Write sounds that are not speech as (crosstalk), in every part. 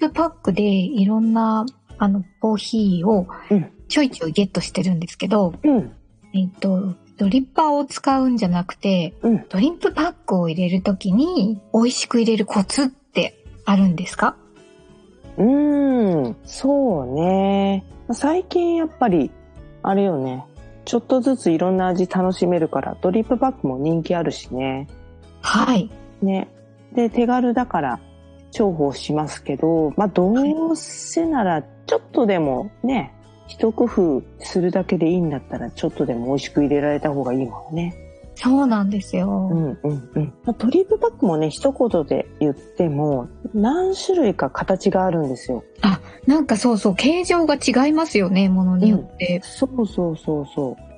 プパックでいろんなあのコーヒーをうんちょいちょいゲットしてるんですけど、うん、えっと、ドリッパーを使うんじゃなくて、うん。ドリップパックを入れるときに美味しく入れるコツってあるんですか？うーん、そうね。最近やっぱり、あれよね。ちょっとずついろんな味楽しめるから、ドリップパックも人気あるしね。はい。ね。で、手軽だから重宝しますけど、まあ、どうせなら、ちょっとでもね、一工夫するだけでいいんだったら、ちょっとでも美味しく入れられた方がいいもんね。そうなんですよ。うんうんうん。まあドリップパックもね、一言で言っても、何種類か形があるんですよ。なんかそうそう、形状が違いますよね、ものによって。そうそうそうそう。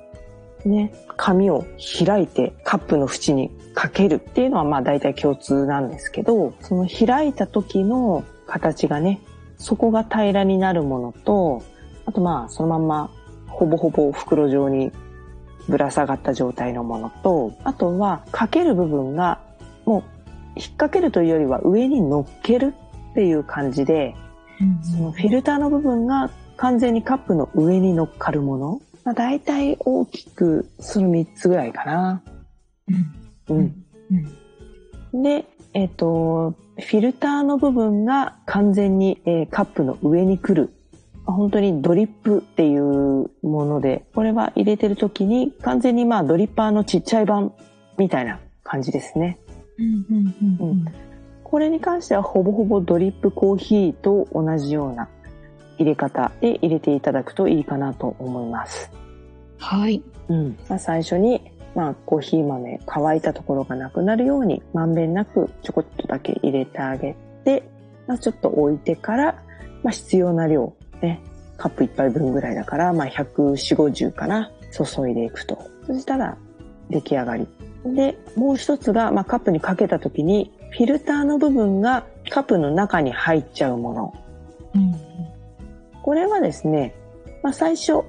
ね、紙を開いてカップの縁にかけるっていうのはまあ大体共通なんですけど、その開いた時の形がね、底が平らになるものと、あとまあそのまんまほぼほぼ袋状にぶら下がった状態のものと、あとはかける部分がもう引っ掛けるというよりは上に乗っけるっていう感じで、そのフィルターの部分が完全にカップの上に乗っかるもの。まあ、大体大きくその3つぐらいかな。うんうん。うんで、えっ、と、フィルターの部分が完全に、えーカップの上に来る。まあ本当にドリップっていうもので、これは入れてる時に完全にまあドリッパーのちっちゃい版みたいな感じですね。うんうんうんうんこれに関してはほぼほぼドリップコーヒーと同じような入れ方で入れていただくといいかなと思います。はい。うん。まあ、最初に、まあ、コーヒー豆乾いたところがなくなるようにまんべんなくちょこっとだけ入れてあげて、まあ、ちょっと置いてから、まあ、必要な量、ね、カップ一杯分ぐらいだから、まあ、140、50かな、注いでいくと。そしたら出来上がり。で、もう一つが、まあ、カップにかけた時に、フィルターの部分がカップの中に入っちゃうもの。うんこれはですね、まあ、最初、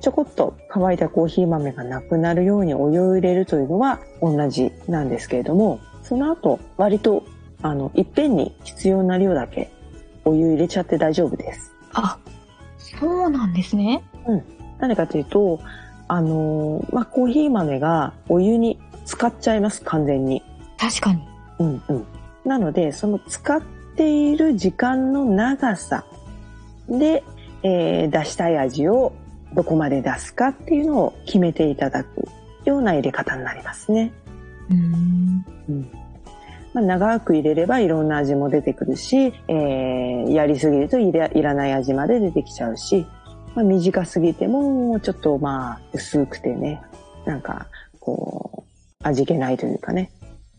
ちょこっと乾いたコーヒー豆がなくなるようにお湯を入れるというのは同じなんですけれども、その後、割と、あの、いっぺんに必要な量だけお湯入れちゃって大丈夫です。あ、そうなんですね。なぜかというと、あのーまあ、コーヒー豆がお湯に浸かっちゃいます、完全に。確かに。うんうん。なので、その使っている時間の長さで、えー出したい味をどこまで出すかっていうのを決めていただくような入れ方になりますね。うん。うん。まあ、長く入れればいろんな味も出てくるし、えーやりすぎるといらいらない味まで出てきちゃうし、まあ、短すぎてもちょっとまあ薄くてね、なんかこう味気ないというかね、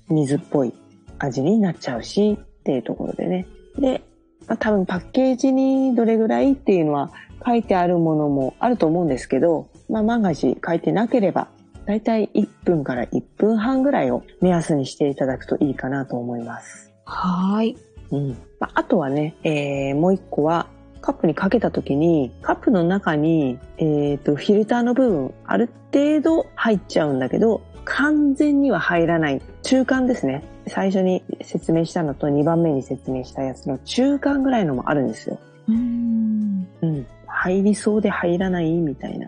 水っぽい味になっちゃうしっていうところでね。で、まあ、多分パッケージにどれぐらいっていうのは書いてあるものもあると思うんですけど、まあ万が一書いてなければだいたい1分から1分半ぐらいを目安にしていただくといいかなと思います。はーい。うん。まあ、あとはね、えー、もう一個は、カップにかけた時に、カップの中に、えっ、と、フィルターの部分、ある程度入っちゃうんだけど、完全には入らない。中間ですね。最初に説明したのと2番目に説明したやつの中間ぐらいのもあるんですよ。うん。うん。入りそうで入らないみたいな。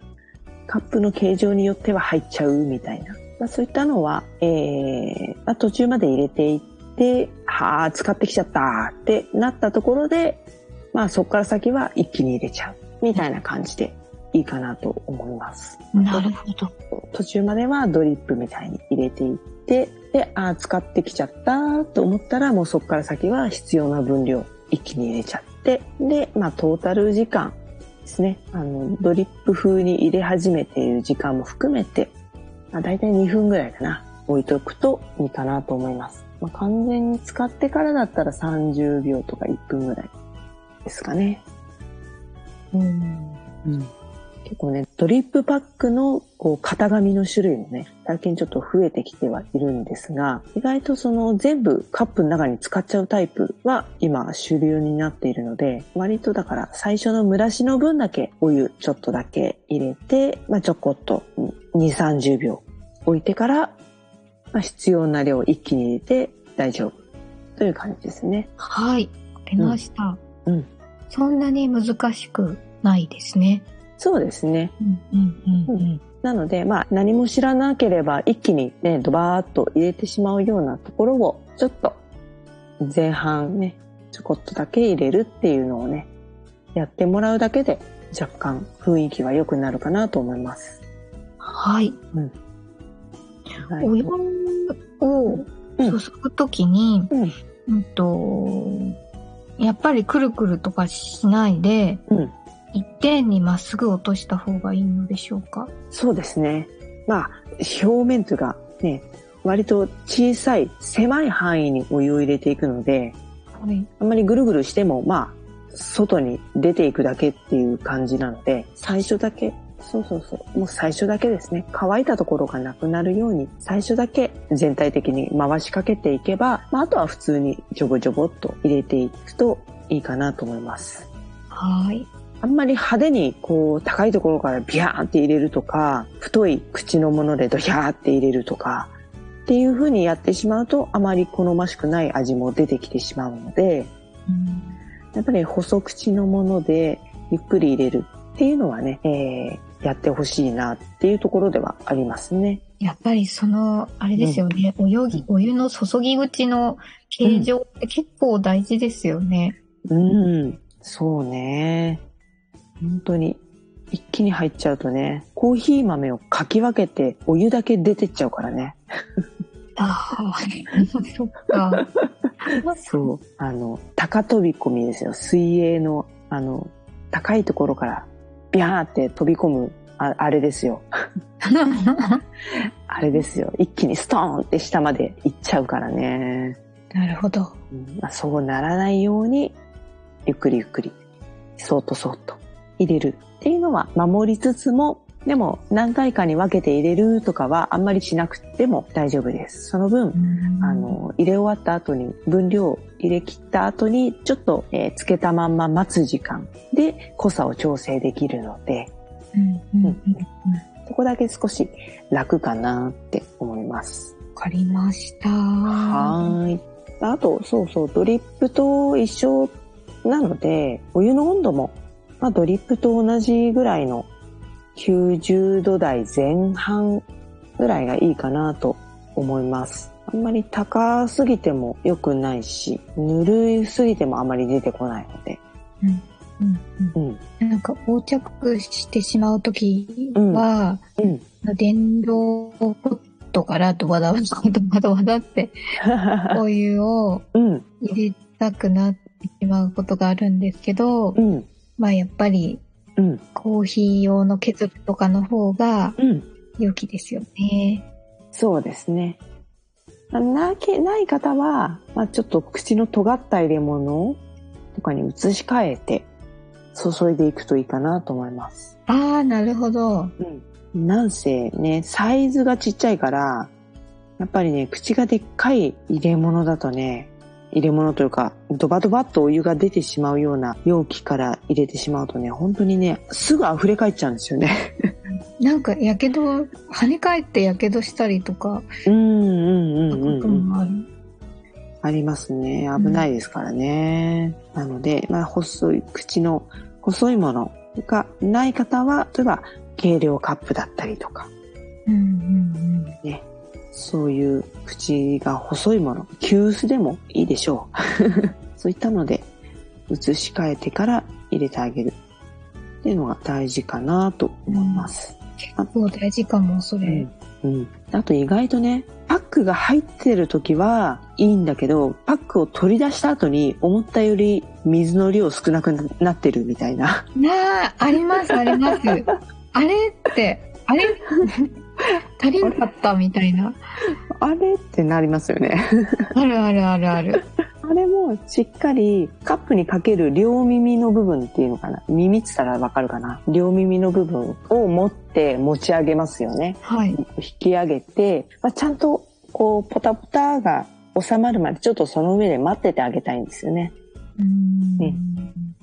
カップの形状によっては入っちゃうみたいな。まあ、そういったのは、えーまあ、途中まで入れていって、はあ、使ってきちゃったってなったところで、まあそこから先は一気に入れちゃうみたいな感じでいいいかなと思います。なるほど。途中まではドリップみたいに入れていって、で、あー使ってきちゃったと思ったら、もうそこから先は必要な分量一気に入れちゃって、で、まあトータル時間ですね。あの、ドリップ風に入れ始めている時間も含めて、まあ大体2分ぐらいかな。置いとくといいかなと思います。まあ完全に使ってからだったら30秒とか1分ぐらいですかね。うん。結構ね、ドリップパックのこう型紙の種類もね、最近ちょっと増えてきてはいるんですが、意外とその全部カップの中に使っちゃうタイプは今主流になっているので、割とだから最初の蒸らしの分だけお湯ちょっとだけ入れて、まあちょこっと2、30秒置いてから、まあ必要な量一気に入れて大丈夫という感じですね。はい。わかりました。うんうんそんなに難しくないですね。そうですね。うんうんうんうん。なので、まあ何も知らなければ一気にね、ドバーッと入れてしまうようなところを、ちょっと前半ね、ちょこっとだけ入れるっていうのをね、やってもらうだけで若干雰囲気は良くなるかなと思います。はい。はいお湯をうん注ぐときに、うんうんと、やっぱりくるくるとかしないで、うん一点にまっすぐ落とした方がいいのでしょうか？そうですね。まあ、表面というかね、割と小さい狭い範囲にお湯を入れていくので、はい。あんまりぐるぐるしても、まあ、外に出ていくだけっていう感じなので、最初だけ、そうそうそう、もう最初だけですね、乾いたところがなくなるように、最初だけ全体的に回しかけていけば、まあ、あとは普通にジョボジョボっと入れていくといいかなと思います。はい。あんまり派手にこう高いところからビャーンって入れるとか、太い口のものでドヒャーって入れるとか、っていう風にやってしまうとあまり好ましくない味も出てきてしまうので、うんやっぱり細口のものでゆっくり入れるっていうのはね、えーやってほしいなっていうところではありますね。やっぱりその、あれですよね、お湯ぎ、お湯の注ぎ口の形状って結構大事ですよね。うん、そうね。本当に一気に入っちゃうとね、コーヒー豆をかき分けてお湯だけ出てっちゃうからね。ああ、そっか。そう。あの、高飛び込みですよ。水泳の、あの、高いところからビャーって飛び込む、ああれですよ。(laughs) あれですよ。一気にストーンって下まで行っちゃうからね。なるほど。うんまあ、そうならないように、ゆっくりゆっくり、そーっとそーっと入れるっていうのは守りつつも、でも何回かに分けて入れるとかはあんまりしなくても大丈夫です。その分、あ、の、入れ終わった後に、分量入れ切った後に、ちょっと、えーつけたまんま待つ時間で濃さを調整できるので、そこだけ少し楽かなって思います。かりました。はーい。あと、そうそう、ドリップと一緒なので、お湯の温度も、まあ、ドリップと同じぐらいの90度台前半ぐらいがいいかなと思います。あんまり高すぎても良くないし、ぬるすぎてもあまり出てこないので。うんうんうん。なんか横着してしまうときは、うん。電動ポットからドバドバドバドバドって (laughs) お湯をうん。入れたくなってしまうことがあるんですけど、うん。まあやっぱりうん。コーヒー用のケトルとかの方がうん。良きですよね。そうですね。なけ、ない方は、まあ、ちょっと口の尖った入れ物とかに移し替えて注いでいくといいかなと思います。ああ、なるほど。うん。なんせね、サイズがちっちゃいから、やっぱりね、口がでっかい入れ物だとね、入れ物というか、ドバドバっとお湯が出てしまうような容器から入れてしまうとね、本当にね、すぐ溢れ返っちゃうんですよね。なんか、やけど、跳ね返ってやけどしたりとか、うんうんうんうん、ありますね。危ないですからね。なので、まあ、細い、口の細いものがない方は、例えば、軽量カップだったりとか、うんうんそういう口が細いもの、急須でもいいでしょう。(laughs) そういったので、移し替えてから入れてあげる。っていうのが大事かなと思います。結構大事かも、それ。うん。うん。あと意外とね、パックが入ってる時はいいんだけど、パックを取り出した後に思ったより水の量少なくなってるみたいな。なあ、あります、あります。あれって、あれ？(laughs) 足りなかったみたいな。あれ？ってなりますよね。あるあるあるある。あれもしっかりカップにかける両耳の部分っていうのかな？耳って言ったらわかるかな？両耳の部分を持って持ち上げますよね。はい。引き上げて、まあ、ちゃんとこうポタポタが収まるまでちょっとその上で待っててあげたいんですよね。うーん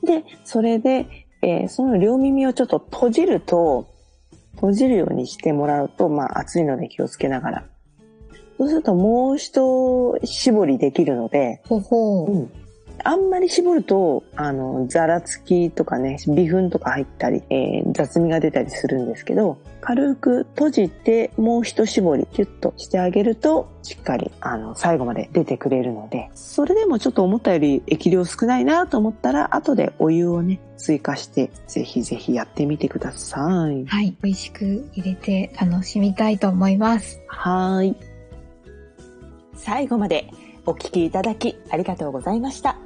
で、それで、えーその両耳をちょっと閉じると、閉じるようにしてもらうと、まあ熱いので気をつけながら。そうするともう一絞りできるので、ほほう。うん。あんまり絞ると、あの、ざらつきとかね、微粉とか入ったり、えー雑味が出たりするんですけど、軽く閉じて、もう一絞り、キュッとしてあげると、しっかり、あの、最後まで出てくれるので、それでもちょっと思ったより液量少ないなと思ったら、後でお湯をね、追加して、ぜひぜひやってみてください。はい。美味しく入れて楽しみたいと思います。はーい。最後までお聞きいただきありがとうございました。